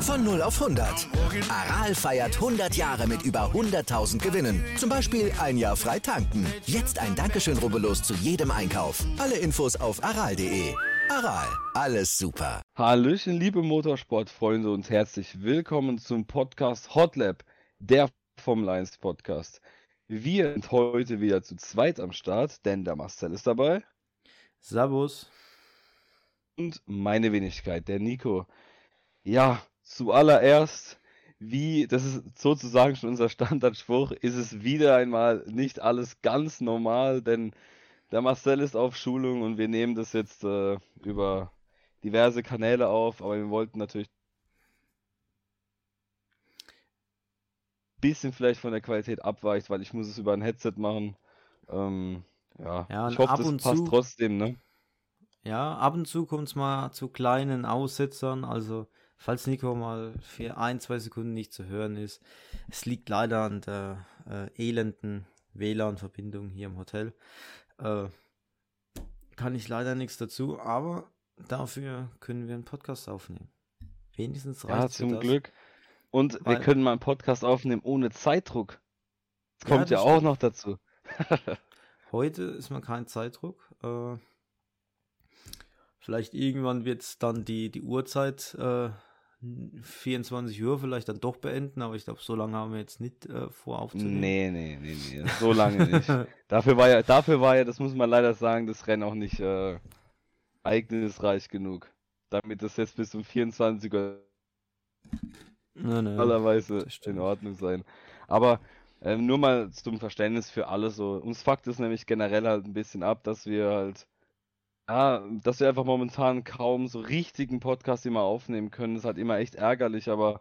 Von 0 auf 100. Aral feiert 100 Jahre mit über 100.000 Gewinnen. Zum Beispiel ein Jahr frei tanken. Jetzt ein Dankeschön, rubbellos zu jedem Einkauf. Alle Infos auf aral.de. Aral, alles super. Hallöchen, liebe Motorsportfreunde und herzlich willkommen zum Podcast Hotlap, der Formel 1 Podcast. Wir sind heute wieder zu zweit am Start, denn der Marcel ist dabei. Servus. Und meine Wenigkeit, der Nico. Ja, zuallererst, wie, das ist sozusagen schon unser Standardspruch, ist es wieder einmal nicht alles ganz normal, denn der Marcel ist auf Schulung und wir nehmen das jetzt äh, über diverse Kanäle auf, aber wir wollten natürlich bisschen vielleicht von der Qualität abweicht, weil ich muss es über ein Headset machen. Ähm, ja, Ja, ich hoffe, ab das und passt zu- trotzdem, ne? Ja, ab und zu kommt es mal zu kleinen Aussetzern. Also, falls Nico mal für ein, zwei Sekunden nicht zu hören ist, es liegt leider an der äh, elenden WLAN-Verbindung hier im Hotel. Äh, kann ich leider nichts dazu, aber dafür können wir einen Podcast aufnehmen. Wenigstens Ja, reicht zum Glück. Und wir Weil- können mal einen Podcast aufnehmen ohne Zeitdruck. Das Ja, kommt ja, das auch stimmt. noch dazu. Heute ist mal kein Zeitdruck. Äh, vielleicht irgendwann wird es dann die, die Uhrzeit äh, 24 Uhr vielleicht dann doch beenden, aber ich glaube, so lange haben wir jetzt nicht äh, vor aufzunehmen. Nee, nee, nee, nee, so lange nicht. Dafür war ja, dafür war ja, das muss man leider sagen, das Rennen auch nicht äh, ereignisreich genug. Damit das jetzt bis um 24 Uhr Stimmt. in Ordnung sein. Aber ähm, nur mal zum Verständnis für alle so. Uns fuckt es nämlich generell halt ein bisschen ab, dass wir halt, ja, dass wir einfach momentan kaum so richtigen Podcast immer aufnehmen können. Das ist halt immer echt ärgerlich, aber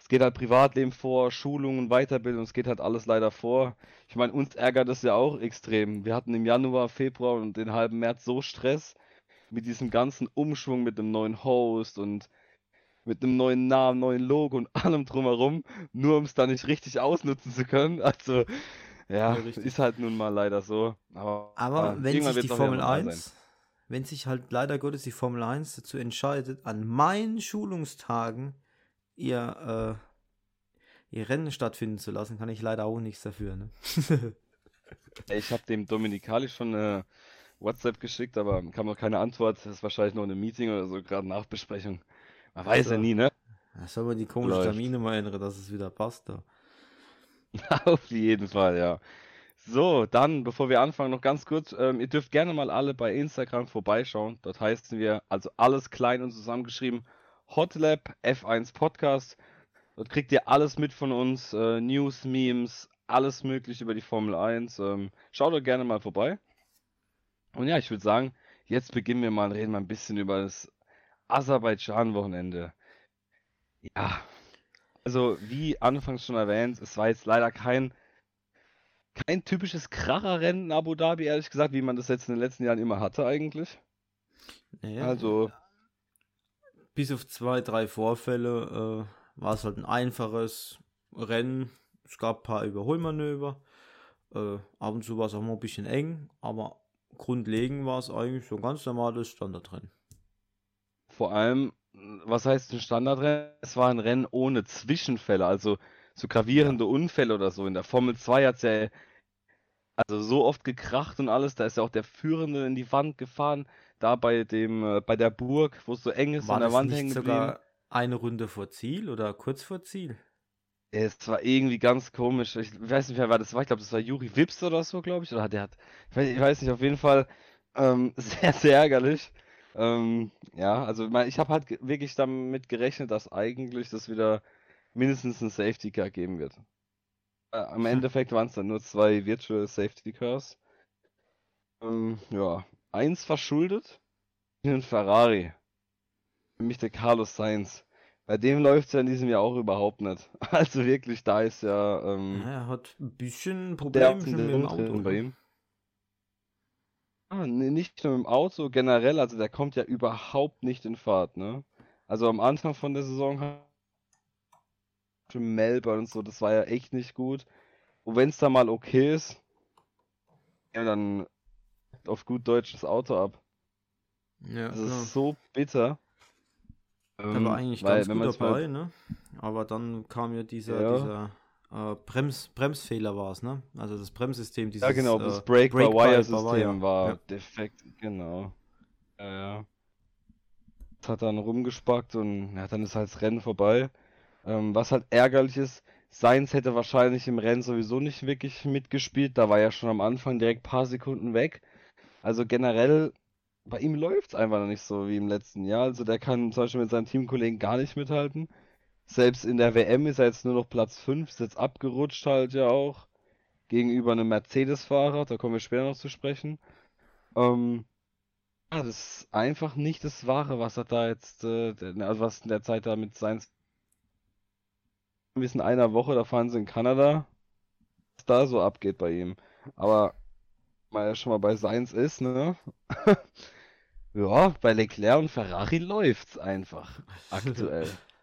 es geht halt Privatleben vor, Schulungen, Weiterbildung, es geht halt alles leider vor. Ich meine, uns ärgert es ja auch extrem. Wir hatten im Januar, Februar und den halben März so Stress mit diesem ganzen Umschwung mit dem neuen Host und mit einem neuen Namen, neuen Logo und allem drumherum, nur um es dann nicht richtig ausnutzen zu können. Also, ja, Ja, richtig. ist halt nun mal leider so. Aber, Aber äh, wenn sich die Formel normal 1, wenn sich halt leider Gottes die Formel 1 dazu entscheidet, an meinen Schulungstagen ihr, äh, ihr Rennen stattfinden zu lassen, kann ich leider auch nichts dafür. Ne? sein. Ich habe dem Dominikali schon eine WhatsApp geschickt, aber kam noch keine Antwort. Das ist wahrscheinlich noch eine Meeting oder so, gerade Nachbesprechung. Man weiß ja nie, ne? Da soll man die komischen Läuft. Termine mal ändern, dass es wieder passt. Da. Auf jeden Fall, ja. So, dann, bevor wir anfangen, noch ganz kurz, ähm, ihr dürft gerne mal alle bei Instagram vorbeischauen. Dort heißen wir, also alles klein und zusammengeschrieben, Hotlab F1 Podcast. Dort kriegt ihr alles mit von uns, äh, News, Memes, alles mögliche über die Formel 1. Ähm, schaut doch gerne mal vorbei. Und ja, ich würde sagen, jetzt beginnen wir mal, reden wir ein bisschen über das Aserbaidschan-Wochenende. Ja, also wie anfangs schon erwähnt, es war jetzt leider kein, kein typisches Kracherrennen in Abu Dhabi, ehrlich gesagt, wie man das jetzt in den letzten Jahren immer hatte eigentlich. Nee, Also, bis auf zwei, drei Vorfälle äh, war es halt ein einfaches Rennen. Es gab ein paar Überholmanöver. Äh, ab und zu war es auch mal ein bisschen eng, aber grundlegend war es eigentlich so ein ganz normales Standardrennen. Vor allem, was heißt ein Standardrennen? Es war ein Rennen ohne Zwischenfälle, also so gravierende Unfälle oder so. In der Formel 2 hat es ja also so oft gekracht und alles, da ist ja auch der Führende in die Wand gefahren, da bei dem, äh, bei der Burg, wo es so eng ist, War an der Wand hängen sogar eine Runde vor Ziel oder kurz vor Ziel? Es war irgendwie ganz komisch. Ich weiß nicht, wer war das war. Ich glaube, das war Juri Wips oder so, glaube ich. Oder der hat, ich weiß, ich weiß nicht, auf jeden Fall ähm, sehr, sehr ärgerlich. Ähm, ja, also ich habe halt wirklich damit gerechnet, dass eigentlich das wieder mindestens ein Safety Car geben wird. Äh, Im Endeffekt waren es dann nur zwei Virtual Safety Cars. Ähm, ja, eins verschuldet, ein Ferrari. Nämlich der Carlos Sainz. Bei dem läuft es ja in diesem Jahr auch überhaupt nicht. Also wirklich, da ist ja ähm, Ja, er hat ein bisschen Probleme mit dem Auto. bei ihm. Ah, nee, nicht nur im Auto, generell, also der kommt ja überhaupt nicht in Fahrt, ne? Also am Anfang von der Saison schon Melbourne und so, das war ja echt nicht gut. Und wenn es da mal okay ist, ja, dann auf gut Deutsch das Auto ab. Ja, Das klar. ist so bitter. Der Ähm, war eigentlich weil, ganz gut man's mal- dabei, ne? Aber dann kam ja dieser, Ja. dieser äh, Brems, Bremsfehler war es, ne? Also das Bremssystem, dieses Ja, genau, äh, das Break-by-Wire-System Break-by-Wire. war Ja. defekt, genau. Ja, ja. Das hat dann rumgespackt und ja, dann ist halt das Rennen vorbei. Ähm, was halt ärgerlich ist, Sainz hätte wahrscheinlich im Rennen sowieso nicht wirklich mitgespielt. Da war ja schon am Anfang direkt ein paar Sekunden weg. Also generell, bei ihm läuft es einfach noch nicht so wie im letzten Jahr. Also der kann zum Beispiel mit seinen Teamkollegen gar nicht mithalten. Selbst in der WM ist er jetzt nur noch Platz 5, ist jetzt abgerutscht halt ja auch. Gegenüber einem Mercedes-Fahrer, da kommen wir später noch zu sprechen. Ähm, ja, das ist einfach nicht das Wahre, was er da jetzt, äh, also was in der Zeit da mit Sainz bis in einer Woche, da fahren sie in Kanada, was da so abgeht bei ihm. Aber weil er schon mal bei Sainz ist, ne? Ja, bei Leclerc und Ferrari läuft's einfach aktuell.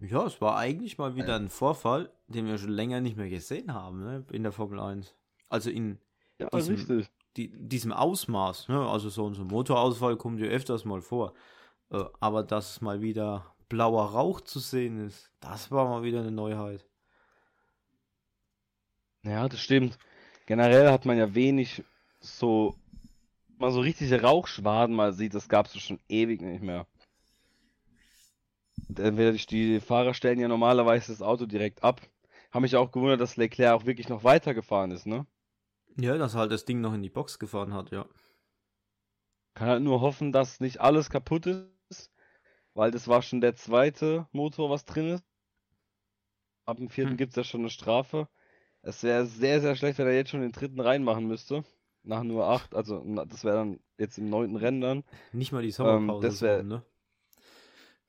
Ja, es war eigentlich mal wieder ein Vorfall, den wir schon länger nicht mehr gesehen haben, ne? In der Formel 1. Also in Ja, Diesem- die, diesem Ausmaß, ne? Also so ein so Motorausfall kommt ja öfters mal vor. Äh, aber dass mal wieder blauer Rauch zu sehen ist, das war mal wieder eine Neuheit. Ja, das stimmt. Generell hat man ja wenig so, mal so richtige Rauchschwaden mal sieht, das gab's ja schon ewig nicht mehr. Entweder die, die Fahrer stellen ja normalerweise das Auto direkt ab. Haben mich auch gewundert, dass Leclerc auch wirklich noch weitergefahren ist, ne? Ja, dass er halt das Ding noch in die Box gefahren hat, ja. Kann halt nur hoffen, dass nicht alles kaputt ist, weil das war schon der zweite Motor, was drin ist. Ab dem vierten Hm. gibt's ja schon eine Strafe. Es wäre sehr, sehr schlecht, wenn er jetzt schon den dritten reinmachen müsste. Nach nur acht, also das wäre dann jetzt im neunten Rennen dann. Nicht mal die Sommerpause. das wär- so, ne?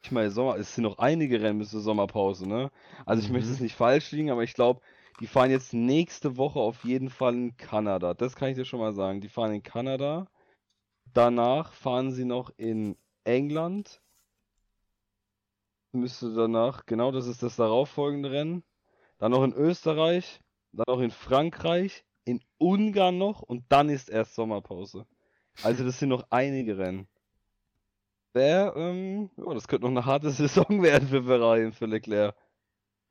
Ich meine, Sommer, es sind noch einige Rennen bis zur Sommerpause, ne? Also ich möchte Mhm. es nicht falsch liegen, aber ich glaube, die fahren jetzt nächste Woche auf jeden Fall in Kanada. Das kann ich dir schon mal sagen. Die fahren in Kanada. Danach fahren sie noch in England. Müsste danach, genau, das ist das darauffolgende Rennen. Dann noch in Österreich, dann noch in Frankreich, in Ungarn noch und dann ist erst Sommerpause. Also das sind noch einige Rennen. Wär, ähm, ja, das könnte noch eine harte Saison werden für Ferrari und für Leclerc.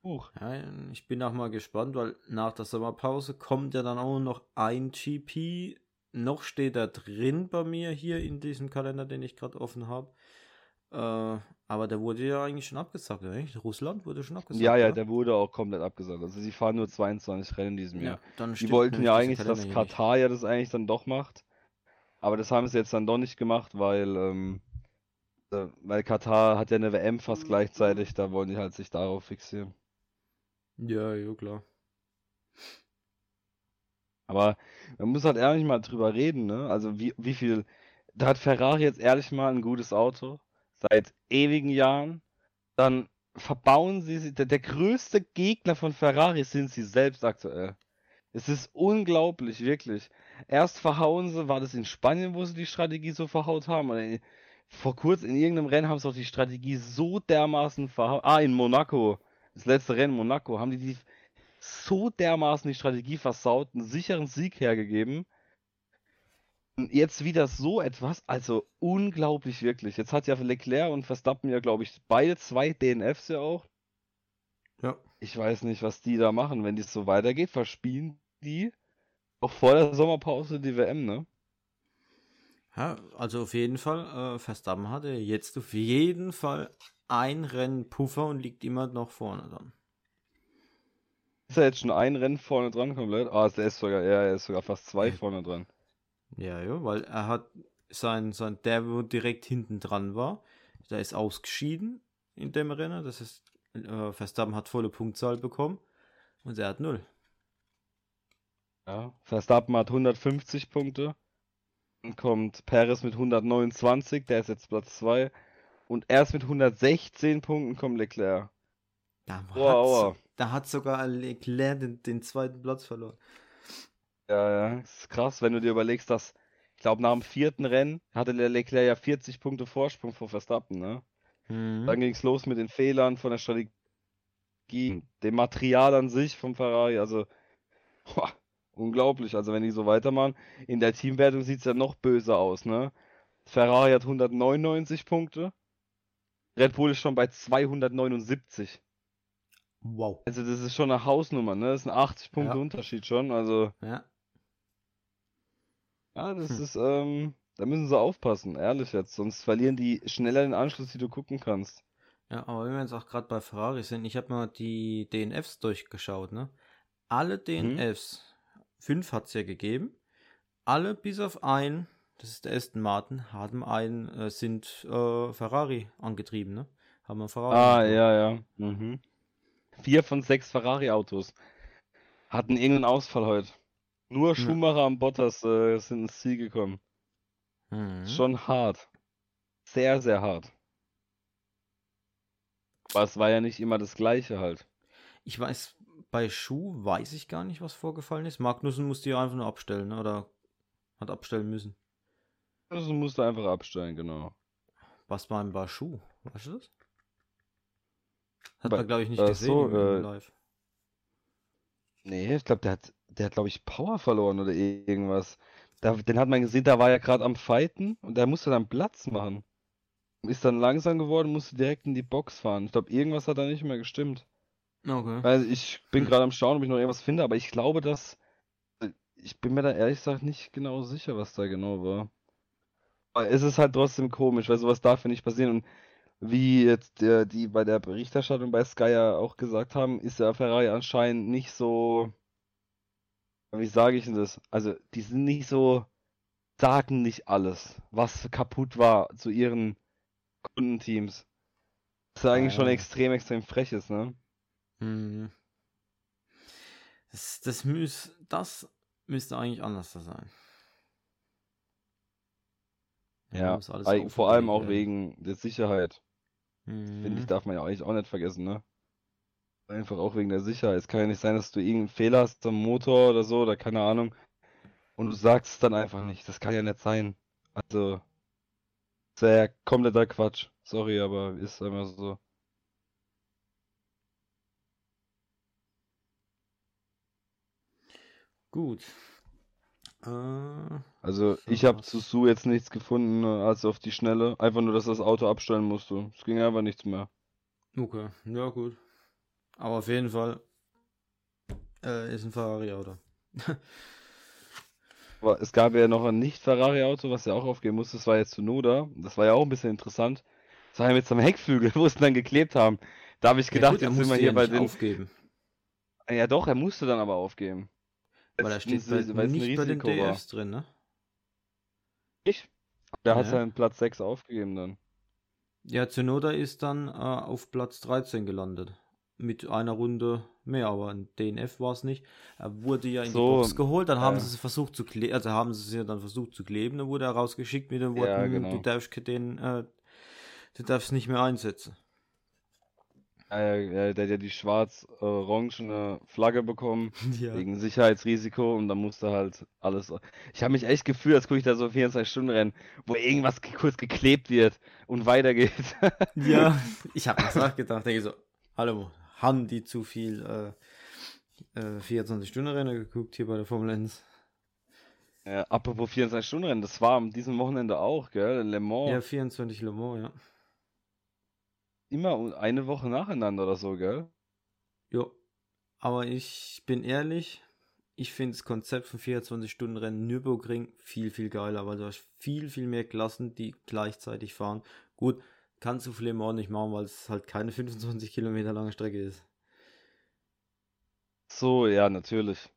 Huch. Ja, ich bin auch mal gespannt, weil nach der Sommerpause kommt ja dann auch noch ein GP. Noch steht er drin bei mir hier in diesem Kalender, den ich gerade offen habe. Äh, aber der wurde ja eigentlich schon abgesagt, oder nicht? Russland wurde schon abgesagt. Ja, ja, oder? der wurde auch komplett abgesagt. Also sie fahren nur 22 Rennen in diesem Jahr. Ja, dann Die wollten ja eigentlich, dass. Katar ja das eigentlich dann doch macht. Aber das haben sie jetzt dann doch nicht gemacht, weil, ähm, äh, weil Katar hat ja eine WM fast gleichzeitig, da wollen die halt sich darauf fixieren. Ja, ja, klar. Aber man muss halt ehrlich mal drüber reden, ne? Also wie, wie viel, da hat Ferrari jetzt ehrlich mal ein gutes Auto, seit ewigen Jahren. Dann verbauen sie, sie- der, der größte Gegner von Ferrari sind sie selbst aktuell. Es ist unglaublich, wirklich. Erst verhauen sie, war das in Spanien, wo sie die Strategie so verhaut haben? Oder in, vor kurzem in irgendeinem Rennen haben sie auch die Strategie so dermaßen verhauen. Ah, in Monaco. Das letzte Rennen in Monaco haben die die so dermaßen die Strategie versaut, einen sicheren Sieg hergegeben. Und jetzt wieder so etwas, also unglaublich wirklich. Jetzt hat ja Leclerc und Verstappen ja, glaube ich, beide zwei DNFs ja auch. Ja. Ich weiß nicht, was die da machen, wenn dies so weitergeht. Verspielen die auch vor der Sommerpause die WM, ne? Ja, also auf jeden Fall, äh, Verstappen hatte jetzt auf jeden Fall ein Rennen Puffer und liegt immer noch vorne dann. Ist er jetzt schon ein Rennen vorne dran komplett? Ah, der ist sogar, ja, er ist sogar fast zwei vorne dran. Ja, ja, weil er hat sein, sein, der, wo direkt hinten dran war, der ist ausgeschieden in dem Rennen. Das ist, äh, Verstappen hat volle Punktzahl bekommen und er hat null. Ja. Verstappen hat 150 Punkte. Dann kommt Perez mit 129, der ist jetzt Platz 2. Und erst mit 116 Punkten kommt Leclerc. Da aua. da hat sogar Leclerc den, den zweiten Platz verloren. Ja, ja, das ist krass, wenn du dir überlegst, dass, ich glaube, nach dem vierten Rennen hatte Leclerc ja 40 Punkte Vorsprung vor Verstappen, ne? Mhm. Dann ging es los mit den Fehlern von der Strategie, dem Material an sich vom Ferrari, also, boah, Unglaublich. Also wenn die so weitermachen, in der Teamwertung sieht es ja noch böser aus, ne? Ferrari hat 199 Punkte. Red Bull ist schon bei 279. Wow. Also das ist schon eine Hausnummer, ne? Das ist ein 80 Punkte Ja. Unterschied schon. Also Ja. ja, das Hm. ist, ähm, da müssen sie aufpassen, ehrlich jetzt. Sonst verlieren die schneller den Anschluss, die du gucken kannst. Ja, aber wenn wir jetzt auch gerade bei Ferrari sind, ich habe mal die DNFs durchgeschaut, ne? Alle DNFs, fünf hat es ja gegeben, alle bis auf einen, das ist der Aston Martin, haben einen, äh, sind äh, Ferrari angetrieben, ne? Haben wir Ferrari. Ah, angetrieben. ja, ja. Mhm. Vier von sechs Ferrari-Autos hatten irgendeinen Ausfall heute. Nur Schumacher und Bottas äh, sind ins Ziel gekommen. Mhm. Schon hart. Sehr, sehr hart. Aber es war ja nicht immer das Gleiche halt. Ich weiß, bei Schuh weiß ich gar nicht, was vorgefallen ist. Magnussen musste ja einfach nur abstellen, ne? Oder hat abstellen müssen. Also musst du einfach abstellen, genau. Was war denn bei Schuh? Weißt du das? Hat Bei- man, glaube ich, nicht äh, gesehen so, im äh, live. Nee, ich glaube, der hat, der hat, glaube ich, Power verloren oder irgendwas. Da, den hat man gesehen, da war er gerade am Fighten und der musste dann Platz machen. Ist dann langsam geworden, musste direkt in die Box fahren. Ich glaube, irgendwas hat da nicht mehr gestimmt. Okay. Also ich bin gerade am Schauen, ob ich noch irgendwas finde, aber ich glaube, dass. Ich bin mir da ehrlich gesagt nicht genau sicher, was da genau war. Aber es ist halt trotzdem komisch, weil sowas darf ja nicht passieren. Und wie jetzt der, die bei der Berichterstattung bei Sky ja auch gesagt haben, ist der Ferrari anscheinend nicht so. Wie sage ich denn das? Also, die sind nicht so. Sagen nicht alles, was kaputt war zu ihren Kundenteams. Das ist ja eigentlich schon Ja. extrem, extrem frech ist, ne? Hm. Das, das, müß, das müsste eigentlich anders sein. Ja, ei- vor allem auch wegen der Sicherheit. Finde ich, Mhm. darf man ja eigentlich auch nicht vergessen, ne? Einfach auch wegen der Sicherheit. Es kann ja nicht sein, dass du irgendeinen Fehler hast am Motor oder so, oder keine Ahnung, und du sagst es dann einfach nicht. Das kann ja nicht sein. Also, das wäre ja kompletter Quatsch. Sorry, aber ist einfach so. Gut. Äh, Also, So ich habe zu Su jetzt nichts gefunden, äh, als auf die Schnelle. Einfach nur, dass das Auto abstellen musste. Es ging einfach nichts mehr. okay, ja gut. Aber auf jeden Fall äh, ist ein Ferrari-Auto. Aber es gab ja noch ein Nicht-Ferrari-Auto, was ja auch aufgeben musste. Das war jetzt Tsunoda. Das war ja auch ein bisschen interessant. Das war ja mit so einem Heckflügel, wo sie dann geklebt haben. Da habe ich Ja gedacht, gut, er jetzt sind wir hier ja bei den. aufgeben, Ja, doch, er musste dann aber aufgeben. Weil er Weil's steht ein nicht bei den Risiko war. DFs drin, ne? Ich? Der hat Ja. seinen Platz 6 aufgegeben dann. Ja, Tsunoda ist dann äh, auf Platz 13 gelandet. Mit einer Runde mehr, aber ein DNF war es nicht. Er wurde ja in So, die Box geholt, dann haben äh. sie es versucht zu kleben, also haben sie es ja dann versucht zu kleben, dann wurde er rausgeschickt mit den Ja, Worten, genau. du darfst den, äh, du darfst nicht mehr einsetzen. Äh, der hat ja die schwarz-orangene Flagge bekommen, Ja. wegen Sicherheitsrisiko und dann musste halt alles. Ich habe mich echt gefühlt, als gucke ich da so 24-Stunden-Rennen, wo irgendwas ge- kurz geklebt wird und weitergeht. Ja, ich habe mir auch gedacht, denke so, hallo, haben die zu viel äh, äh, 24-Stunden-Rennen geguckt hier bei der Formel 1? Ja, apropos 24-Stunden-Rennen, das war am diesem Wochenende auch, gell? In Le Mans. Ja, 24 Le Mans, ja. Immer eine Woche nacheinander oder so, gell? Ja, aber ich bin ehrlich, ich finde das Konzept von 24-Stunden-Rennen Nürburgring viel, viel geiler, weil du hast viel, viel mehr Klassen, die gleichzeitig fahren. Gut, kannst du Le Mans nicht machen, weil es halt keine 25 Kilometer lange Strecke ist. So, ja, natürlich.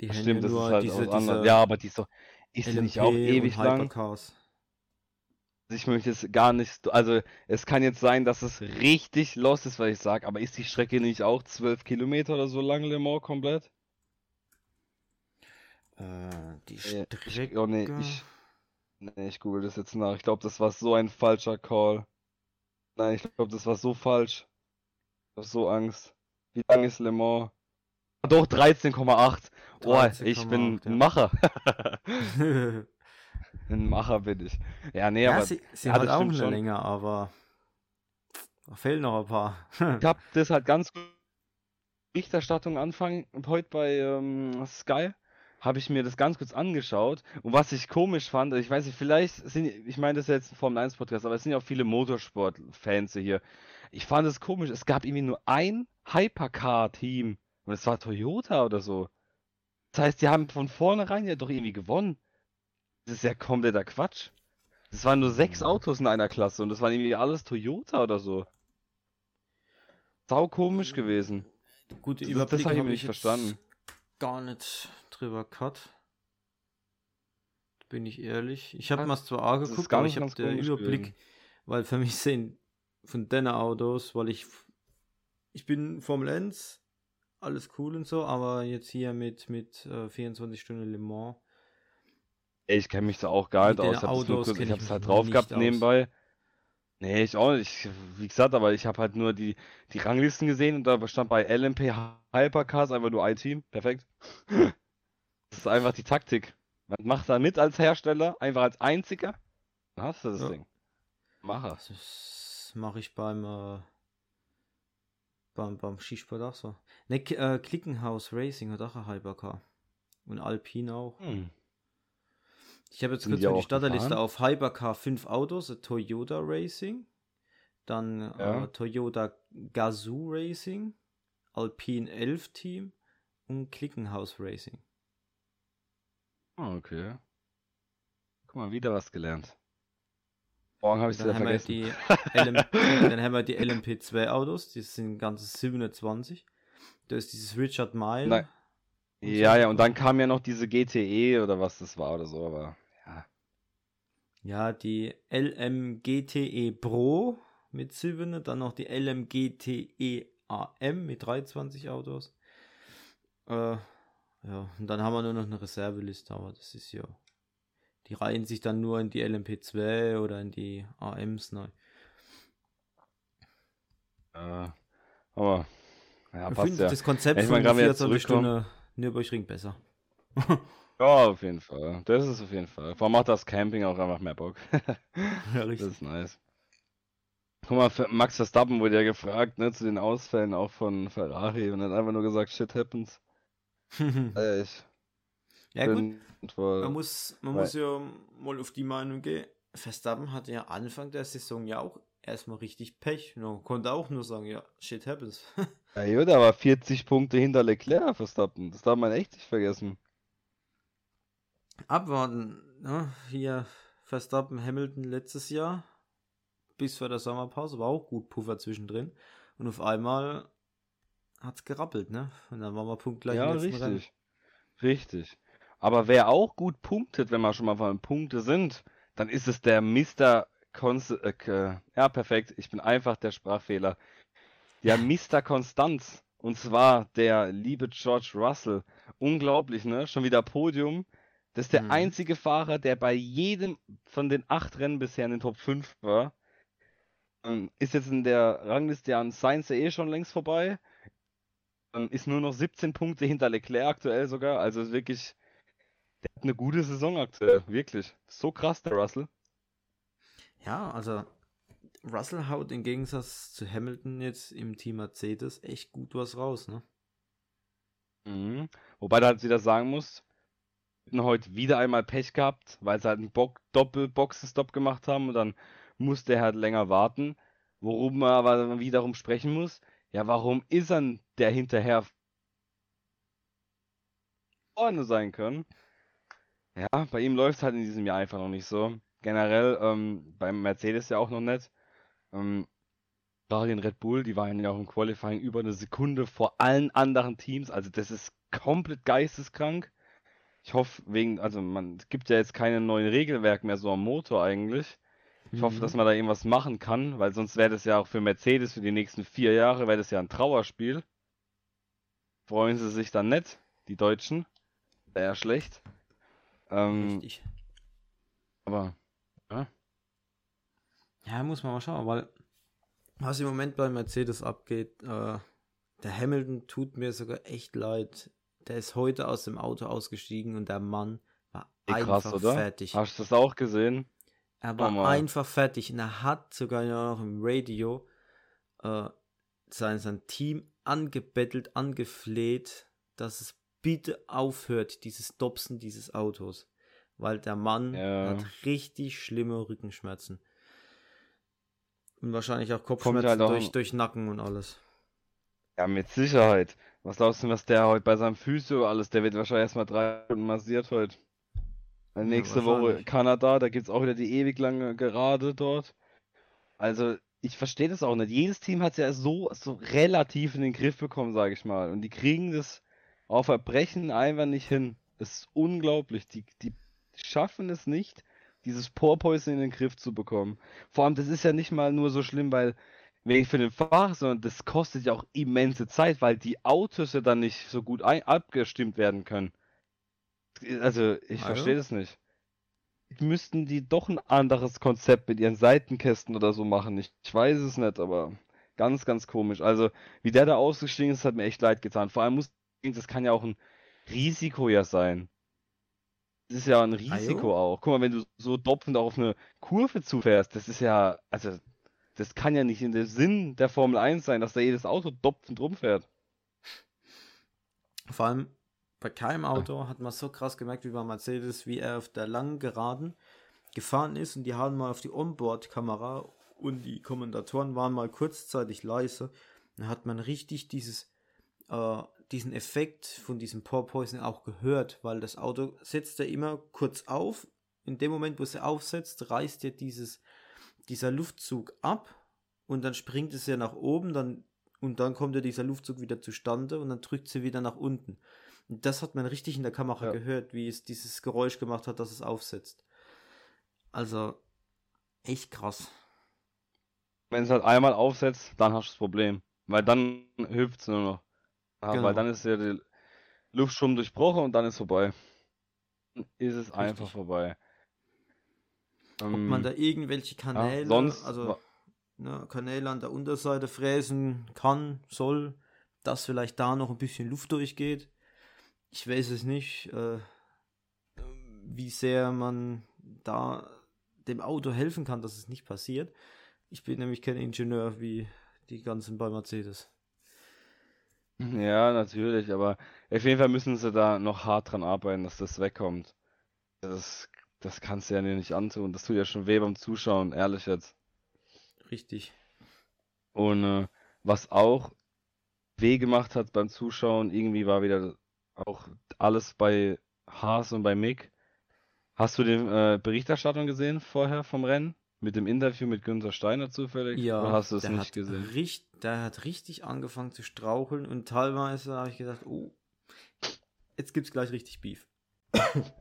Die Stimmt, ja das ist halt diese, diese Ja, aber die ist doch, ist nicht auch ewig lang? Hypercars. Ich möchte jetzt gar nicht, also es kann jetzt sein, dass es richtig los ist, was ich sage, aber ist die Strecke nicht auch 12 Kilometer oder so lang, Le Mans komplett? Äh, die Nee, Strecke. ich, oh nee, ich, nee, ich google das jetzt nach. Ich glaube, das war so ein falscher Call. Nein, ich glaube, das war so falsch. Ich hab so Angst. Wie lang ist Le Mans? Ah, Doch, 13,8. Oh, ich bin 13,8, ein ja. Macher. Ein Macher bin ich. Ja, nee, ja, aber sie, sie ja, hat auch eine schon. Länge, aber da fehlen noch ein paar. Ich habe das halt ganz gut Berichterstattung anfangen heute bei ähm, Sky. habe ich mir das ganz kurz angeschaut. Und was ich komisch fand, ich weiß nicht, vielleicht sind, ich meine, das ist jetzt ein Formel 1 Podcast, aber es sind ja auch viele Motorsport-Fans hier. Ich fand es komisch, es gab irgendwie nur ein Hypercar-Team. Und es war Toyota oder so. Das heißt, die haben von vornherein ja doch irgendwie gewonnen. Das ist ja kompletter Quatsch. Es waren nur sechs Autos in einer Klasse und das waren irgendwie alles Toyota oder so. Sau komisch gewesen. Gute Das- Überblick das hab ich habe nicht verstanden. Gar nicht drüber cut. Bin ich ehrlich. Ich habe Ja, mal zwar A geguckt, aber ich habe den Überblick, gewesen. weil für mich sind von den Autos, weil ich ich bin Formel 1, alles cool und so, aber jetzt hier mit mit äh, 24 Stunden Le Mans Ich kenne mich da auch gar nicht aus. Ich, Autos hab's mich halt drauf gehabt aus. nebenbei. Nee, ich auch nicht. Ich, wie gesagt, aber ich habe halt nur die, die Ranglisten gesehen und da stand bei LMP Hypercars einfach nur ein Team. Perfekt. Das ist einfach die Taktik. Man macht da mit als Hersteller, einfach als einziger. Dann hast du das Ja. Ding. Macher. Das mache ich beim, äh, beim, beim Skisport auch so. Ne, äh, Klickenhaus Racing hat auch ein Hypercar. Und Alpine auch. Hm. Ich habe jetzt kurz die die Starterliste auf Hypercar 5 Autos, äh, Toyota Racing, dann Ja. äh, Toyota Gazoo Racing, Alpine 11 Team und Klickenhaus Racing. Ah, okay. Guck mal, wieder was gelernt. Morgen habe ich es wieder vergessen. dann haben wir die LMP2 Autos, die sind ganze 720. Da ist dieses Richard Mile. Ja, so. ja, und dann kam ja noch diese GTE oder was das war oder so, aber ja. Die LMGTE Pro mit 7, dann noch die LMGTE AM mit 23 Autos. Äh, ja, und dann haben wir nur noch eine Reserveliste, aber das ist ja. Die reihen sich dann nur in die LMP2 oder in die AMs neu. Äh, aber ja, Ich passt finde ja. das Konzept Ich von mein, gerade wieder 24 zurückkommen. Stunden Nürburgring besser. Ja, auf jeden Fall. Das ist auf jeden Fall. Vor allem macht das Camping auch einfach mehr Bock. ja, Das ist nice. Guck mal, Max Verstappen wurde ja gefragt, ne, zu den Ausfällen auch von Ferrari und hat einfach nur gesagt, shit happens. Äh, ich ja, gut. voll, Man muss, man muss ja mal auf die Meinung gehen. Verstappen hatte ja Anfang der Saison ja auch erstmal richtig Pech. No, konnte auch nur sagen, ja, shit happens. Ja, gut, aber 40 Punkte hinter Leclerc, Verstappen. Das darf man echt nicht vergessen. Abwarten. Ne? Hier Verstappen, Hamilton letztes Jahr. Bis vor der Sommerpause war auch gut Puffer zwischendrin. Und auf einmal hat's gerappelt, ne? Und dann waren wir punktgleich Ja, letzten Rennen. richtig. Richtig. Aber wer auch gut punktet, wenn wir schon mal von Punkte sind, dann ist es der Mr. Konst äh, ja, perfekt. Ich bin einfach der Sprachfehler. Der Mr. Konstanz. Und zwar der liebe George Russell. Unglaublich, ne? Schon wieder Podium. Das ist der Mhm. einzige Fahrer, der bei jedem von den acht Rennen bisher in den Top 5 war. Ähm, Ist jetzt in der Rangliste an Sainz eh schon längst vorbei. Ähm, Ist nur noch 17 Punkte hinter Leclerc aktuell sogar. Also wirklich, der hat eine gute Saison aktuell. Wirklich. So krass, der Russell. Ja, also Russell haut im Gegensatz zu Hamilton jetzt im Team Mercedes echt gut was raus, ne? Mhm. Wobei du halt wieder sagen musst, heute wieder einmal Pech gehabt, weil sie halt einen Bock Doppel-Boxenstopp gemacht haben und dann musste er halt länger warten. Worum man aber wiederum sprechen muss, ja, warum ist er der hinterher vorne sein können? Ja, bei ihm läuft es halt in diesem Jahr einfach noch nicht so. Generell ähm, beim Mercedes ja auch noch nicht. Ähm, gerade den Red Bull, die waren ja auch im Qualifying über eine Sekunde vor allen anderen Teams. Also das ist komplett geisteskrank. Ich hoffe, wegen, also man es gibt ja jetzt keine neuen Regelwerke mehr so am Motor eigentlich. Ich hoffe, Mhm. dass man da irgendwas machen kann, weil sonst wäre das ja auch für Mercedes für die nächsten vier Jahre, wäre das ja ein Trauerspiel. Freuen sie sich dann nicht, die Deutschen. Wäre ja schlecht. Ähm, Richtig. aber Ja, muss man mal schauen, weil was im Moment bei Mercedes abgeht, äh, der Hamilton tut mir sogar echt leid. Der ist heute aus dem Auto ausgestiegen und der Mann war eh krass, einfach oder? fertig. Hast du das auch gesehen? Er war Normal. einfach fertig und er hat sogar noch im Radio äh, sein, sein Team angebettelt, angefleht, dass es bitte aufhört, dieses Dobsen dieses Autos. Weil der Mann Ja. hat richtig schlimme Rückenschmerzen. Und wahrscheinlich auch Kommt Kopfschmerzen halt auch- durch, durch Nacken und alles. Ja, mit Sicherheit. Was glaubst du, was der heute bei seinem Physio alles, der wird wahrscheinlich erstmal drei Stunden massiert heute. Ja, nächste Woche. Kanada, da gibt's auch wieder die ewig lange Gerade dort. Also, ich verstehe das auch nicht. Jedes Team hat ja so, so relativ in den Griff bekommen, sage ich mal. Und die kriegen das auf Verbrechen einfach nicht hin. Das ist unglaublich. Die, die schaffen es nicht, dieses Porpoising in den Griff zu bekommen. Vor allem, das ist ja nicht mal nur so schlimm, weil wegen für den Fahrer, sondern das kostet ja auch immense Zeit, weil die Autos ja dann nicht so gut abgestimmt werden können. Also, ich Ah, verstehe das nicht. Müssten die doch ein anderes Konzept mit ihren Seitenkästen oder so machen? Ich, ich weiß es nicht, aber ganz, ganz komisch. Also, wie der da ausgestiegen ist, hat mir echt leid getan. Vor allem muss, das kann ja auch ein Risiko ja sein. Das ist ja ein. Risiko auch. Guck mal, wenn du so dopfend auf eine Kurve zufährst, das ist ja, also, das kann ja nicht in dem Sinn der Formel 1 sein, dass da jedes Auto dopfend rumfährt. Vor allem bei keinem Auto hat man so krass gemerkt wie bei Mercedes, wie er auf der langen Geraden gefahren ist und die haben mal auf die Onboard-Kamera und die Kommentatoren waren mal kurzzeitig leise. Dann hat man richtig dieses, äh, diesen Effekt von diesem Porpoising auch gehört, weil das Auto setzt ja immer kurz auf. In dem Moment, wo es aufsetzt, reißt ja dieses, dieser Luftzug ab und dann springt es ja nach oben, dann und dann kommt ja dieser Luftzug wieder zustande und dann drückt sie wieder nach unten. Und das hat man richtig in der Kamera Ja. gehört, wie es dieses Geräusch gemacht hat, dass es aufsetzt. Also, echt krass. Wenn es halt einmal aufsetzt, dann hast du das Problem. Weil dann hüpft es nur noch. Ja, Genau. Weil dann ist ja der Luftstrom durchbrochen und dann ist vorbei. Ist es einfach vorbei. Ob Ähm, man da irgendwelche Kanäle, sonst also ne, Kanäle an der Unterseite fräsen kann, soll, dass vielleicht da noch ein bisschen Luft durchgeht. Ich weiß es nicht, äh, wie sehr man da dem Auto helfen kann, dass es nicht passiert. Ich bin nämlich kein Ingenieur wie die ganzen bei Mercedes. Ja, natürlich, aber auf jeden Fall müssen sie da noch hart dran arbeiten, dass das wegkommt. Das, das kannst du ja nicht antun. Das tut ja schon weh beim Zuschauen, ehrlich jetzt. Richtig. Und äh, was auch weh gemacht hat beim Zuschauen, irgendwie war wieder auch alles bei Haas und bei Mick. Hast du die äh, Berichterstattung gesehen vorher vom Rennen? Mit dem Interview mit Günther Steiner zufällig? Ja, Oder hast du es nicht hat gesehen? richt- der hat richtig angefangen zu straucheln und teilweise habe ich gedacht, oh, jetzt gibt's gleich richtig Beef.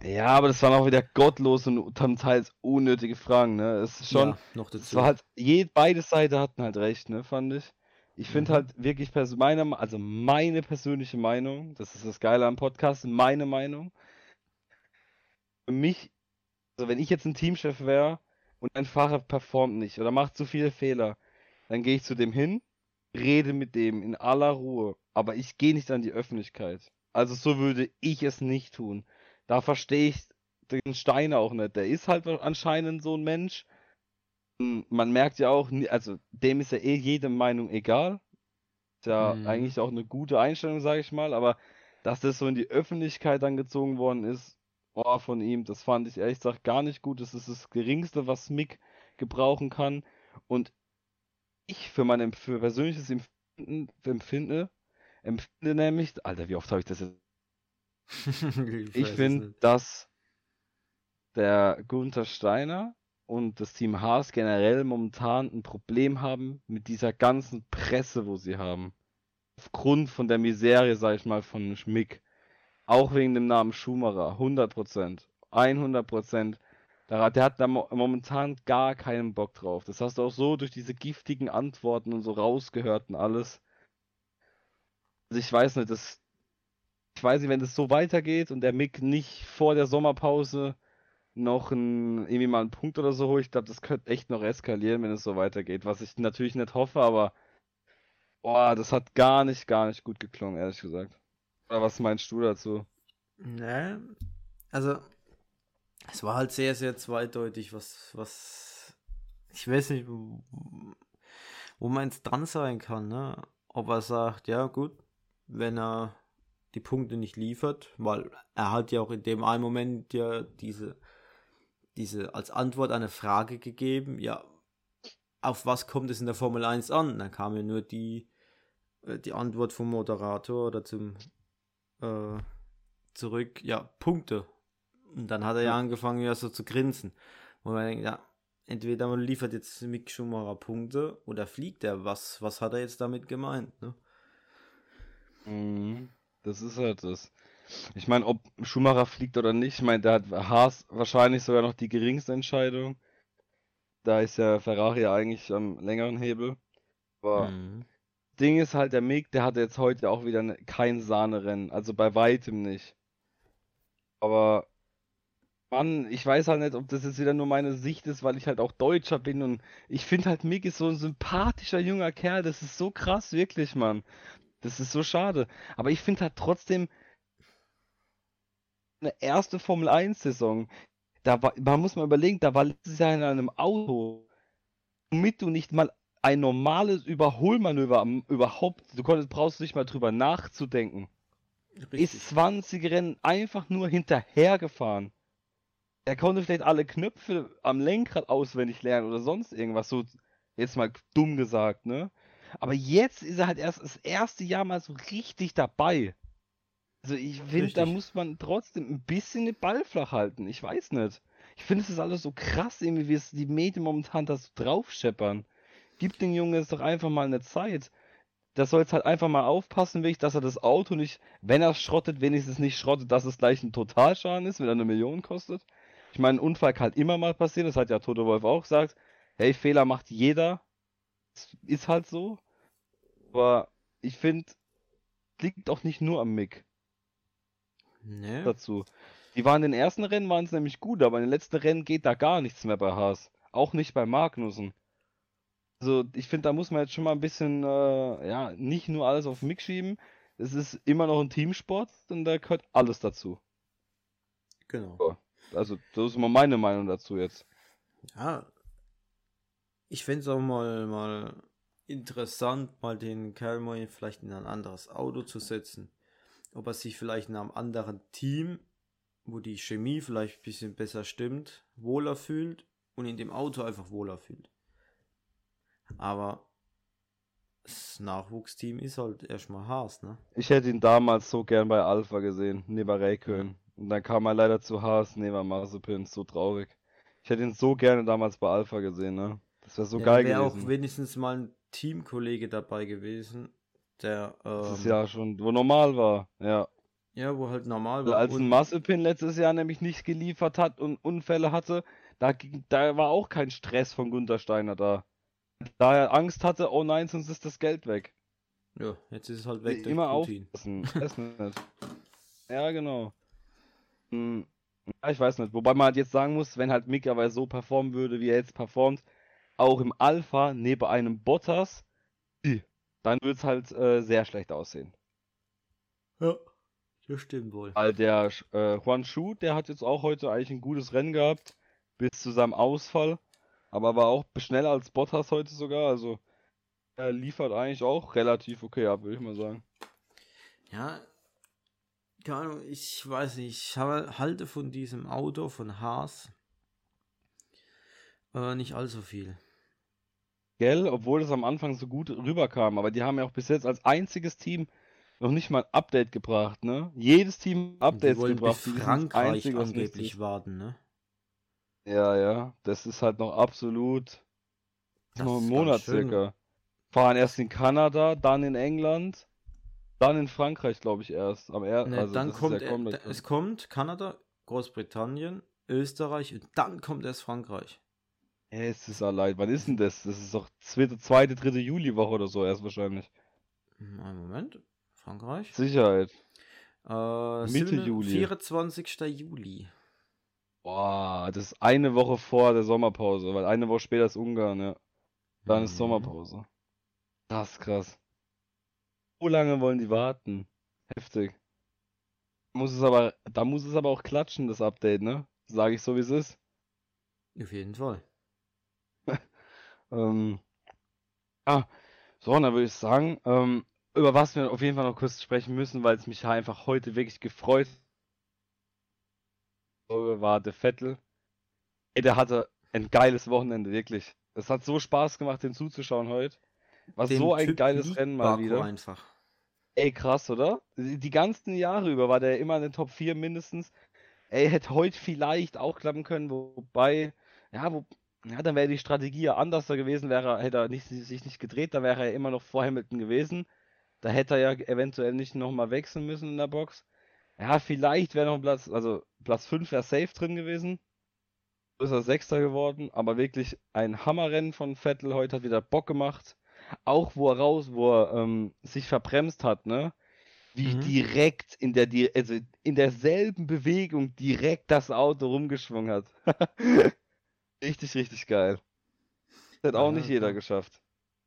Ja, aber das waren auch wieder gottlose und tam- teils unnötige Fragen, ne? Es ist schon, ja, noch es dazu. war halt, je, beide Seiten hatten halt recht, ne, fand ich. Ich finde Mhm. halt wirklich, meine, also meine persönliche Meinung, das ist das Geile am Podcast, meine Meinung. Für mich, also wenn ich jetzt ein Teamchef wäre und ein Fahrer performt nicht oder macht zu viele Fehler, dann gehe ich zu dem hin, rede mit dem in aller Ruhe, aber ich gehe nicht an die Öffentlichkeit. Also so würde ich es nicht tun. Da verstehe ich den Steiner auch nicht. Der ist halt anscheinend so ein Mensch. M, Man merkt ja auch, also dem ist ja eh jede Meinung egal. Ist ja Mhm. eigentlich auch eine gute Einstellung, sage ich mal, aber dass das so in die Öffentlichkeit dann gezogen worden ist, oh, von ihm, das fand ich ehrlich gesagt gar nicht gut. Das ist das Geringste, was Mick gebrauchen kann. Und ich für mein für persönliches Empfinden, empfinde, empfinde nämlich, Alter, wie oft habe ich das jetzt ich ich finde, dass der Gunther Steiner und das Team Haas generell momentan ein Problem haben mit dieser ganzen Presse, wo sie haben. Aufgrund von der Miserie, sag ich mal, von Schmick. Auch wegen dem Namen Schumacher. 100%. 100%. Der, der hat da mo momentan gar keinen Bock drauf. Das hast du auch so durch diese giftigen Antworten und so rausgehört und alles. Also ich weiß nicht, das, ich weiß nicht, wenn das so weitergeht und der Mick nicht vor der Sommerpause noch ein, irgendwie mal einen Punkt oder so holt, ich glaube, das könnte echt noch eskalieren, wenn es so weitergeht. Was ich natürlich nicht hoffe, aber boah, das hat gar nicht, gar nicht gut geklungen, ehrlich gesagt. Oder was meinst du dazu? Ne, also es war halt sehr, sehr zweideutig, was, was, ich weiß nicht, wo, wo man jetzt dran sein kann, ne? Ob er sagt, ja gut, wenn er die Punkte nicht liefert, weil er hat ja auch in dem einen Moment ja diese, diese als Antwort eine Frage gegeben, ja, auf was kommt es in der Formel 1 an? Dann kam ja nur die, äh, die Antwort vom Moderator oder zum äh, zurück, ja, Punkte. Und dann hat er ja angefangen, ja so zu grinsen. Wo man denkt, ja, entweder man liefert jetzt Mick Schumacher Punkte oder fliegt er. Was, was hat er jetzt damit gemeint? Ne? Mhm. Das ist halt das. Ich meine, ob Schumacher fliegt oder nicht, ich meine, der hat Haas wahrscheinlich sogar noch die geringste Entscheidung. Da ist ja Ferrari eigentlich am längeren Hebel. Aber Mhm. Ding ist halt, der Mick, der hatte jetzt heute auch wieder ne, kein Sahnerennen. Also bei weitem nicht. Aber Mann, ich weiß halt nicht, ob das jetzt wieder nur meine Sicht ist, weil ich halt auch Deutscher bin und ich finde halt, Mick ist so ein sympathischer junger Kerl. Das ist so krass, wirklich, Mann. Das ist so schade. Aber ich finde halt trotzdem eine erste Formel 1 Saison. Da war, man muss mal überlegen, da war letztes Jahr in einem Auto, womit du nicht mal ein normales Überholmanöver am, überhaupt, du konntest, brauchst nicht mal drüber nachzudenken. Richtig. Ist 20 Rennen einfach nur hinterhergefahren. Er konnte vielleicht alle Knöpfe am Lenkrad auswendig lernen oder sonst irgendwas, so jetzt mal dumm gesagt, ne? Aber jetzt ist er halt erst das erste Jahr mal so richtig dabei. Also ich finde, da muss man trotzdem ein bisschen den Ball flach halten. Ich weiß nicht. Ich finde, es ist alles so krass, irgendwie, wie es die Medien momentan da so draufscheppern. Gib den Jungen jetzt doch einfach mal eine Zeit. Der soll jetzt halt einfach mal aufpassen, wirklich, dass er das Auto nicht, wenn er es schrottet, wenigstens nicht schrottet, dass es gleich ein Totalschaden ist, wenn er eine Million kostet. Ich meine, ein Unfall kann halt immer mal passieren, das hat ja Toto Wolf auch gesagt. Hey, Fehler macht jeder. Ist halt so. Aber ich finde, liegt auch nicht nur am Mick Ne? dazu. Die waren in den ersten Rennen waren es nämlich gut, aber in den letzten Rennen geht da gar nichts mehr bei Haas. Auch nicht bei Magnussen. Also ich finde, da muss man jetzt schon mal ein bisschen, äh, ja, nicht nur alles auf Mick schieben. Es ist immer noch ein Teamsport und da gehört alles dazu. Genau. Also das ist mal meine Meinung dazu jetzt. Ja. Ich fände es auch mal, mal interessant, mal den Kerl mal vielleicht in ein anderes Auto zu setzen. Ob er sich vielleicht in einem anderen Team, wo die Chemie vielleicht ein bisschen besser stimmt, wohler fühlt und in dem Auto einfach wohler fühlt. Aber das Nachwuchsteam ist halt erstmal Haas, ne? Ich hätte ihn damals so gern bei Alpha gesehen, neben Räikkönen. Und dann kam er leider zu Haas, neben Mazepin, so traurig. Ich hätte ihn so gerne damals bei Alpha gesehen, ne? Das wäre so Ja, geil wäre gewesen. auch wenigstens mal ein Teamkollege dabei gewesen, der, Das ist ähm, ja schon, wo normal war, ja. ja, wo halt normal Also war. als ein Mazepin letztes Jahr nämlich nicht geliefert hat und Unfälle hatte, da, ging, da war auch kein Stress von Gunter Steiner da. Da er Angst hatte, oh nein, sonst ist das Geld weg. Ja, jetzt ist es halt weg durch Immer aufpassen. Nicht. Ja, genau. Hm, Ja, ich weiß nicht. Wobei man halt jetzt sagen muss, wenn halt Mick aber so performen würde, wie er jetzt performt, auch im Alpha neben einem Bottas, dann würde es halt äh, sehr schlecht aussehen. Ja, das stimmt wohl. Weil der äh, Juan Schu, der hat jetzt auch heute eigentlich ein gutes Rennen gehabt, bis zu seinem Ausfall. Aber war auch schneller als Bottas heute sogar. Also er liefert eigentlich auch relativ okay ab, würde ich mal sagen. Ja, keine Ahnung, ich weiß nicht, ich halte von diesem Auto von Haas äh, nicht allzu viel. Gell, obwohl es am Anfang so gut rüberkam. Aber die haben ja auch bis jetzt als einziges Team noch nicht mal ein Update gebracht, ne? Jedes Team Und die Updates wollen gebracht. bis Frankreich nicht angeblich warten, ne? Ja, ja, das ist halt noch absolut Das noch ein Monat circa. Fahren erst in Kanada, dann in England, dann in Frankreich, glaube ich, erst. Am er Ne, also dann kommt, er- es kommt Kanada, Großbritannien, Österreich und dann kommt erst Frankreich. Es ist allein. Wann ist denn das? Das ist doch zweite, zweite, dritte Juliwoche oder so erst wahrscheinlich. Hm, Einen Moment, Frankreich. Sicherheit. Äh, Mitte Juli. 24. Juli. Boah, das ist eine Woche vor der Sommerpause, weil eine Woche später ist Ungarn, ja. Dann ist Mhm. Sommerpause. Krass, krass. So lange wollen die warten. Heftig. Muss es aber, da muss es aber auch klatschen, das Update, ne? Sage ich so, wie es ist. Auf jeden Fall. Ähm, ah, so, dann würde ich sagen, ähm, über was wir auf jeden Fall noch kurz sprechen müssen, weil es mich einfach heute wirklich gefreut war der Vettel. Ey, der hatte ein geiles Wochenende, wirklich. Es hat so Spaß gemacht, den zuzuschauen heute. War Dem so ein Typ geiles Rennen mal Baku wieder. einfach. Ey, krass, oder? Die die ganzen Jahre über war der immer in den Top 4 mindestens. Ey, hätte heute vielleicht auch klappen können, wobei, ja, wo, ja, dann wäre die Strategie ja anders gewesen, wäre, hätte er nicht, sich nicht gedreht, dann wäre er immer noch vor Hamilton gewesen. Da hätte er ja eventuell nicht nochmal wechseln müssen in der Box. Ja, vielleicht wäre noch ein Platz, also Platz 5 wäre safe drin gewesen. Ist er Sechster geworden, aber wirklich ein Hammerrennen von Vettel. Heute hat wieder Bock gemacht. Auch wo er raus, wo er ähm, sich verbremst hat, ne? Wie Mhm. direkt in der, also in derselben Bewegung direkt das Auto rumgeschwungen hat. richtig, richtig geil. Das hat auch Ja, nicht jeder klar. geschafft.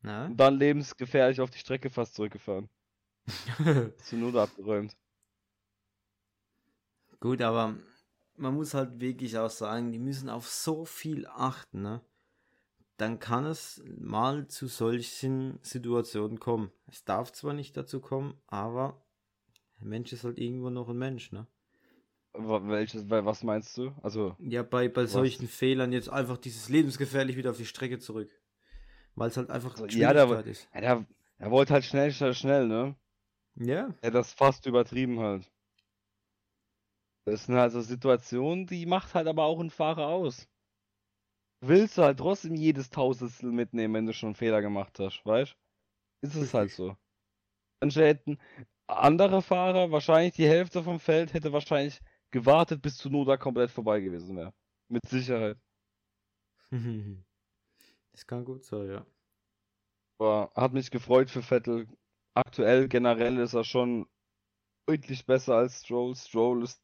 Ja? Und dann lebensgefährlich auf die Strecke fast zurückgefahren. Zu Null abgeräumt. Gut, aber man muss halt wirklich auch sagen, die müssen auf so viel achten, ne? Dann kann es mal zu solchen Situationen kommen. Es darf zwar nicht dazu kommen, aber ein Mensch ist halt irgendwo noch ein Mensch, ne? Welches, wa- was meinst du? Also, Ja, bei, bei Was? solchen Fehlern jetzt einfach dieses lebensgefährlich wieder auf die Strecke zurück. Weil es halt einfach Also, ja, da- Geschwindigkeit ist. ja, der, er wollte halt schnell, schnell, schnell, ne? Ja, Er hat das fast übertrieben halt. Das sind halt so Situationen, die macht halt aber auch ein Fahrer aus. Willst du halt trotzdem jedes Tausendstel mitnehmen, wenn du schon einen Fehler gemacht hast, weißt? Ist es halt so. Manche hätten, andere Fahrer, wahrscheinlich die Hälfte vom Feld, hätte wahrscheinlich gewartet, bis Tsunoda komplett vorbei gewesen wäre. Mit Sicherheit. das kann gut sein, ja. Aber hat mich gefreut für Vettel. Aktuell generell ist er schon deutlich besser als Stroll. Stroll ist.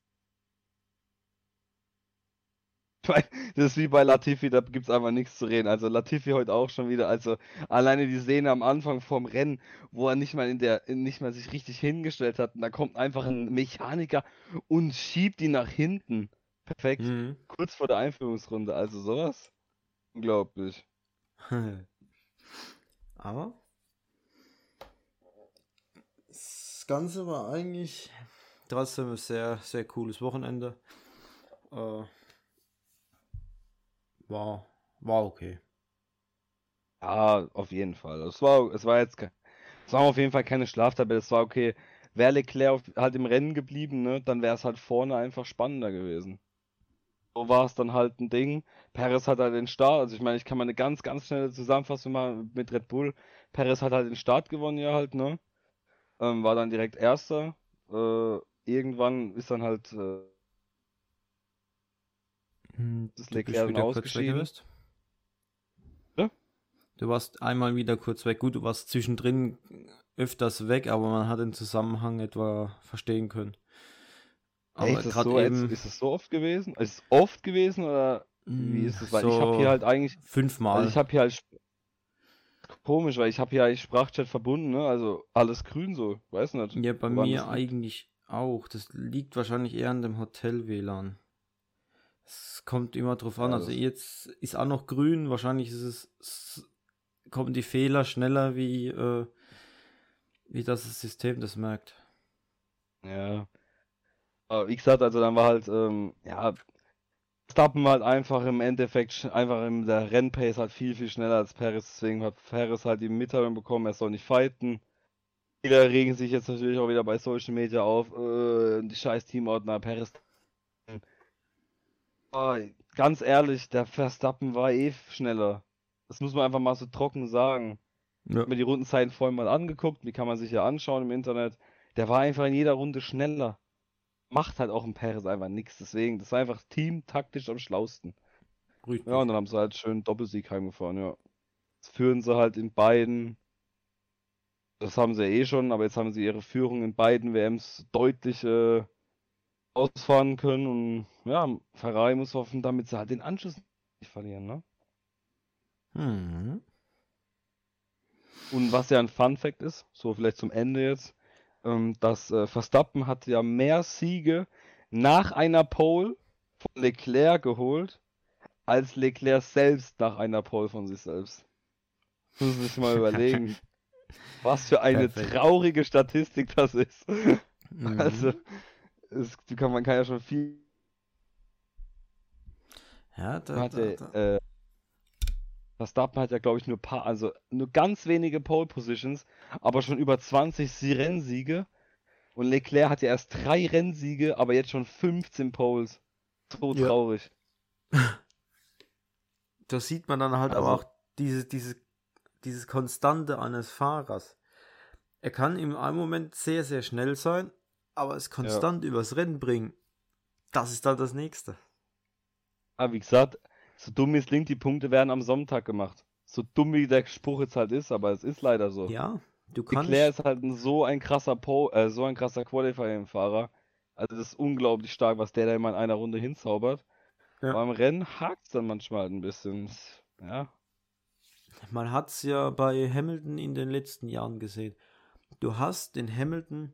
Das ist wie bei Latifi, da gibt's einfach nichts zu reden. Also Latifi heute auch schon wieder. Also alleine die Szene am Anfang vom Rennen, wo er nicht mal in der, nicht mal sich richtig hingestellt hat. Und da kommt einfach ein Mechaniker und schiebt ihn nach hinten. Perfekt. Mhm. Kurz vor der Einführungsrunde. Also sowas. Unglaublich. Aber das Ganze war eigentlich trotzdem ein sehr, sehr cooles Wochenende. Äh, war, war okay. Ja, auf jeden Fall. Es war, es war jetzt, es war auf jeden Fall keine Schlaftabelle. Es war okay. Wäre Leclerc halt im Rennen geblieben, ne, dann wäre es halt vorne einfach spannender gewesen. So war es dann halt ein Ding. Perez hat halt den Start, also ich meine, ich kann mal eine ganz, ganz schnelle Zusammenfassung machen mit Red Bull. Perez hat halt den Start gewonnen, ja halt, ne? Ähm, war dann direkt Erster. Äh, irgendwann ist dann halt, äh, Das Du Leclerc bist ausgeschieden. gewesen. Ja? Du warst einmal wieder kurz weg. Gut, du warst zwischendrin öfters weg, aber man hat den Zusammenhang etwa verstehen können. Aber Ey, ist es gerade so, eben ist es so oft gewesen? Ist es oft gewesen oder wie mh, ist es? Weil ich habe so hier halt eigentlich fünfmal. Also ich habe hier halt komisch, weil ich habe hier eigentlich Sprachchat verbunden, ne? Also alles grün so, weiß nicht. Ja, bei mir das eigentlich auch. Das liegt wahrscheinlich eher an dem Hotel-WLAN. Es kommt immer drauf an. Also das- jetzt ist auch noch grün. Wahrscheinlich ist es, s- kommen die Fehler schneller, wie, äh, wie das System das merkt. Ja. Aber wie gesagt, also dann war halt, ähm, ja, Verstappen halt einfach im Endeffekt einfach in der Rennpace halt viel, viel schneller als Perez. Deswegen hat Perez halt die Mitteilung bekommen, er soll nicht fighten. Viele regen sich jetzt natürlich auch wieder bei Social Media auf, äh, die scheiß Teamordner, Perez. Ah, ganz ehrlich, der Verstappen war eh schneller. Das muss man einfach mal so trocken sagen. Ich Ja. habe mir die Rundenzeiten vorhin mal angeguckt, die kann man sich ja anschauen im Internet. Der war einfach in jeder Runde schneller. Macht halt auch ein Perez einfach nichts. Deswegen, das war einfach teamtaktisch am schlausten. Richtig. Ja, und dann haben sie halt schön Doppelsieg heimgefahren, ja. Jetzt führen sie halt in beiden. Das haben sie ja eh schon, aber jetzt haben sie ihre Führung in beiden WMs deutlich äh, ausfahren können. Und ja, Ferrari muss hoffen, damit sie halt den Anschluss nicht verlieren, ne? Mhm. Und was ja ein Fun Fact ist, so vielleicht zum Ende jetzt, ähm, dass äh, Verstappen hat ja mehr Siege nach einer Pole von Leclerc geholt, als Leclerc selbst nach einer Pole von sich selbst. Muss sich mal überlegen. Was für eine Perfekt. traurige Statistik das ist. Mhm. Also, es, kann, man kann ja schon viel. ja, da, Hat da, der, da. äh, Verstappen hat ja, glaube ich, nur paar, also nur ganz wenige Pole Positions, aber schon über 20 Sie- Rennsiege. Und Leclerc hat ja erst drei Rennsiege, aber jetzt schon 15 Poles. So Ja. traurig. da sieht man dann halt Also- aber auch diese, diese, dieses Konstante eines Fahrers. Er kann im einen Moment sehr, sehr schnell sein, aber es konstant übers Rennen bringen, das ist dann das Nächste. Aber wie gesagt, so dumm es klingt, die Punkte werden am Sonntag gemacht. So dumm wie der Spruch jetzt halt ist, aber es ist leider so. Ja, du kannst. Leclerc ist halt so ein krasser Po, äh, so ein krasser Qualifying-Fahrer. Also das ist unglaublich stark, was der da immer in einer Runde hinzaubert. Ja. Aber im Rennen hakt es dann manchmal ein bisschen. Ja. Man hat es ja bei Hamilton in den letzten Jahren gesehen. Du hast den Hamilton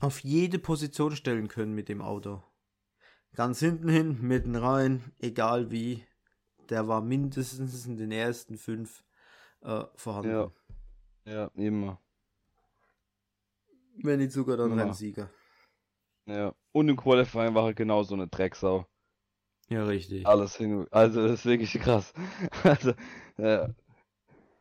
auf jede Position stellen können mit dem Auto. Ganz hinten hin, mitten rein, egal wie. Der war mindestens in den ersten fünf äh, vorhanden. Ja. Ja, immer. Wenn nicht sogar dann Immer. Rennsieger. Ja. Und im Qualifying war er genauso eine Drecksau. Ja, richtig. Alles hin. Also das ist wirklich krass. Also, ja.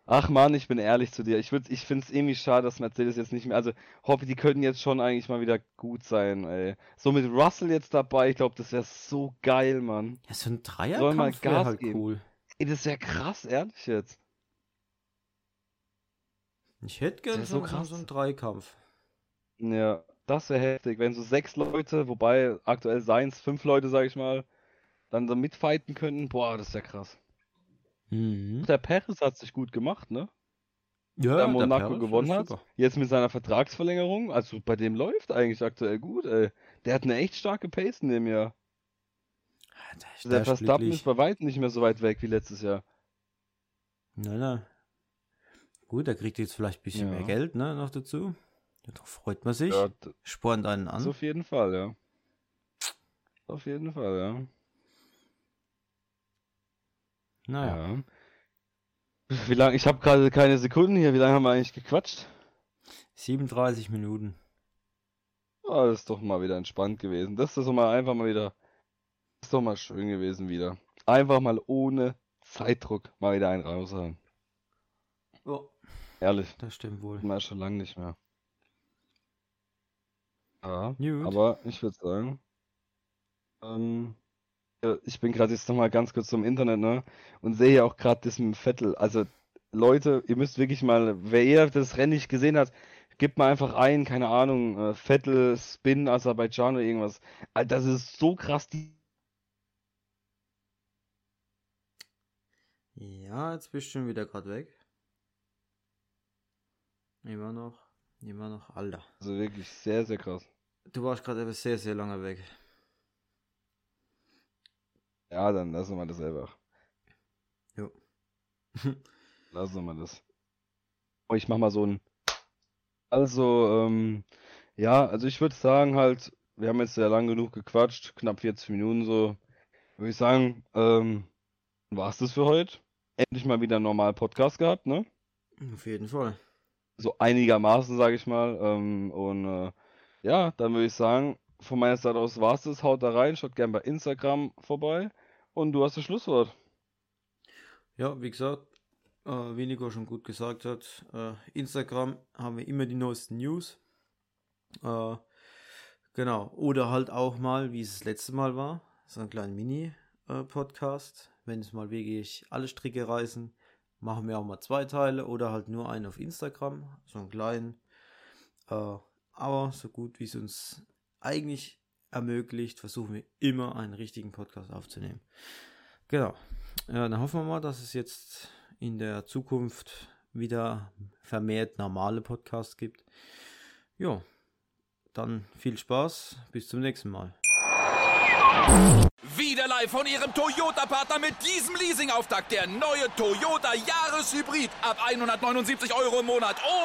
Ach man, ich bin ehrlich zu dir. Ich würd, ich finde es irgendwie schade, dass Mercedes jetzt nicht mehr. Also, hoffe, die könnten jetzt schon eigentlich mal wieder gut sein, ey. So mit Russell jetzt dabei, ich glaube, das wäre so geil, Mann. Ja, so ein Soll mal Dreierkampf wäre Gas halt geben. cool. Ey, das wäre krass, ehrlich jetzt. Ich hätte gern Das so, so so, krass. so einen Dreikampf. Ja, das wäre heftig. Wenn so sechs Leute, wobei aktuell seien es fünf Leute, sag ich mal, dann so mitfighten könnten, boah, das wäre krass. Mhm. Der Perez hat sich gut gemacht, ne? Ja, der der Monaco gewonnen hat. super. Jetzt mit seiner Vertragsverlängerung, also bei dem läuft eigentlich aktuell gut, ey. Der hat eine echt starke Pace in dem Jahr. Ja, Der, Der der ist Verstappen ist bei weitem nicht mehr so weit weg wie letztes Jahr. Nein, nein. Gut, er kriegt jetzt vielleicht ein bisschen Ja. mehr Geld, ne, noch dazu. Darauf freut man sich. Ja, Spornt einen an. auf jeden Fall, ja. Auf jeden Fall, ja. Naja. Ja. Wie lange? Ich habe gerade keine Sekunden hier. Wie lange haben wir eigentlich gequatscht? 37 Minuten. Ah, das ist doch mal wieder entspannt gewesen. Das ist doch mal einfach mal wieder. Das ist doch mal schön gewesen wieder. Einfach mal ohne Zeitdruck mal wieder einen raushauen. Ja, Ehrlich. das stimmt wohl. Mal schon lange nicht mehr. Ja, Gut. aber ich würde sagen, ähm, ich bin gerade jetzt nochmal ganz kurz zum Internet, ne? Und sehe ja auch gerade dem Vettel. Also, Leute, ihr müsst wirklich mal, wer ihr das Rennen nicht gesehen hat, gebt mal einfach ein, keine Ahnung, äh, Vettel, Spin, Aserbaidschan oder irgendwas. Alter, das ist so krass. Ja, jetzt bist du schon wieder gerade weg. Immer noch. Immer noch. Alter. Also wirklich sehr, sehr krass. Du warst gerade aber sehr, sehr lange weg. Ja, dann lassen wir das einfach. Jo. Lassen wir das. Oh, ich mach mal so ein. Also, ähm, ja, also ich würde sagen halt, wir haben jetzt sehr lang genug gequatscht, knapp 40 Minuten so. Würde ich sagen, ähm, war's das für heute? Endlich mal wieder einen normalen Podcast gehabt, ne? Auf jeden Fall. So einigermaßen, sage ich mal. Ähm, und äh, ja, dann würde ich sagen, von meiner Seite aus war's das. Haut da rein, schaut gerne bei Instagram vorbei. Und du hast das Schlusswort. Ja, wie gesagt, äh, wie Nico schon gut gesagt hat, äh, Instagram haben wir immer die neuesten News. Äh, genau. Oder halt auch mal, wie es das letzte Mal war, so einen kleinen Mini-Podcast. Wenn es mal wirklich alle Stricke reißen, machen wir auch mal zwei Teile oder halt nur einen auf Instagram, so einen kleinen. Äh, aber so gut wie es uns eigentlich ermöglicht, versuchen wir immer einen richtigen Podcast aufzunehmen. Genau. Ja, dann hoffen wir mal, dass es jetzt in der Zukunft wieder vermehrt normale Podcasts gibt. Ja, dann viel Spaß, bis zum nächsten Mal. Wieder live von Ihrem Toyota-Partner mit diesem Leasing-Auftakt. Der neue Toyota Jahreshybrid. Ab 179 Euro im Monat. Ohne